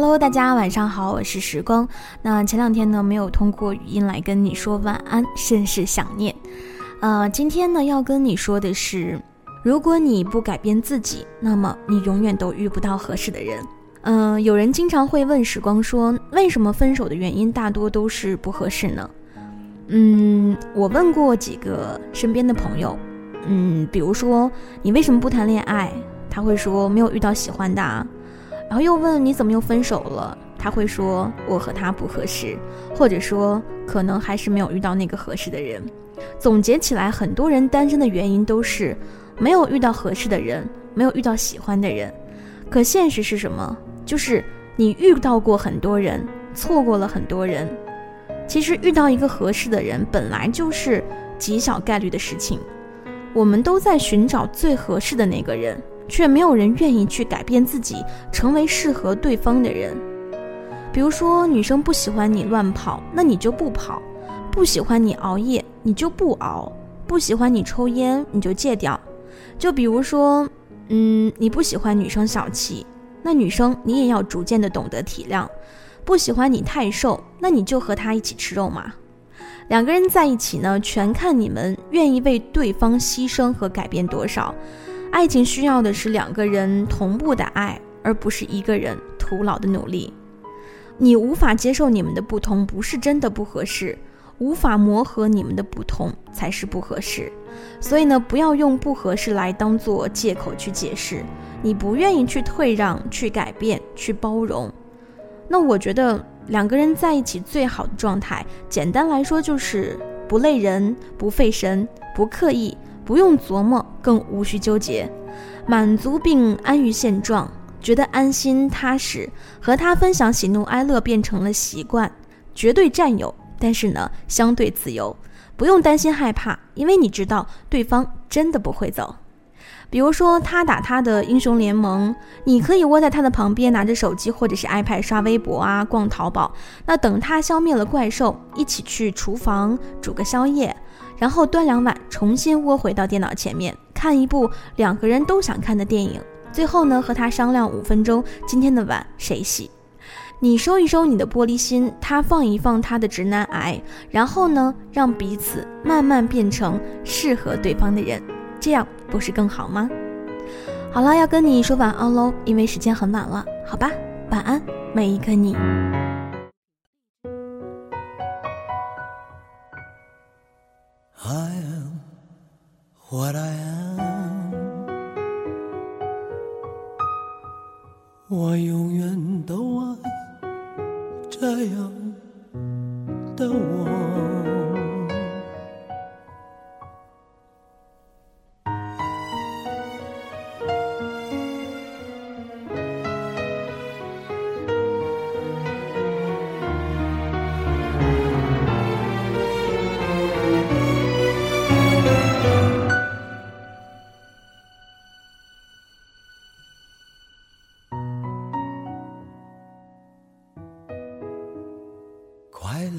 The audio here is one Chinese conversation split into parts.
Hello，大家晚上好，我是时光。那前两天呢，没有通过语音来跟你说晚安，甚是想念。呃，今天呢，要跟你说的是，如果你不改变自己，那么你永远都遇不到合适的人。嗯，有人经常会问时光说，为什么分手的原因大多都是不合适呢？嗯，我问过几个身边的朋友，嗯，比如说你为什么不谈恋爱？他会说没有遇到喜欢的。啊然后又问你怎么又分手了？他会说我和他不合适，或者说可能还是没有遇到那个合适的人。总结起来，很多人单身的原因都是没有遇到合适的人，没有遇到喜欢的人。可现实是什么？就是你遇到过很多人，错过了很多人。其实遇到一个合适的人本来就是极小概率的事情。我们都在寻找最合适的那个人。却没有人愿意去改变自己，成为适合对方的人。比如说，女生不喜欢你乱跑，那你就不跑；不喜欢你熬夜，你就不熬；不喜欢你抽烟，你就戒掉。就比如说，嗯，你不喜欢女生小气，那女生你也要逐渐的懂得体谅。不喜欢你太瘦，那你就和她一起吃肉嘛。两个人在一起呢，全看你们愿意为对方牺牲和改变多少。爱情需要的是两个人同步的爱，而不是一个人徒劳的努力。你无法接受你们的不同，不是真的不合适；无法磨合你们的不同，才是不合适。所以呢，不要用不合适来当做借口去解释。你不愿意去退让、去改变、去包容。那我觉得两个人在一起最好的状态，简单来说就是不累人、不费神、不刻意。不用琢磨，更无需纠结，满足并安于现状，觉得安心踏实，和他分享喜怒哀乐变成了习惯，绝对占有，但是呢，相对自由，不用担心害怕，因为你知道对方真的不会走。比如说他打他的英雄联盟，你可以窝在他的旁边，拿着手机或者是 iPad 刷微博啊，逛淘宝。那等他消灭了怪兽，一起去厨房煮个宵夜。然后端两碗，重新窝回到电脑前面，看一部两个人都想看的电影。最后呢，和他商量五分钟，今天的碗谁洗？你收一收你的玻璃心，他放一放他的直男癌，然后呢，让彼此慢慢变成适合对方的人，这样不是更好吗？好了，要跟你说晚安喽，因为时间很晚了，好吧，晚安，每一个你。I am what I 我永远都爱这样的我。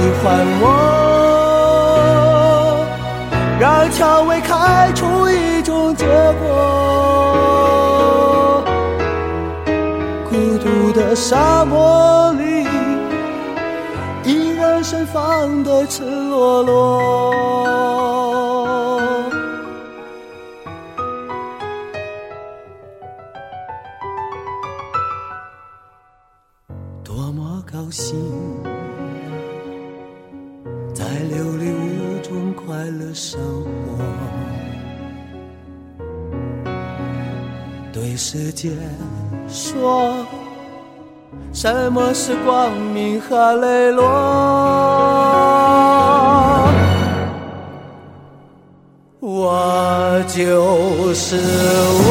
喜欢我让蔷薇开出一种结果孤独的沙漠里依然盛放的赤裸裸。多么高兴在琉璃屋中快乐生活。对世界说，什么是光明和磊落？我就是我，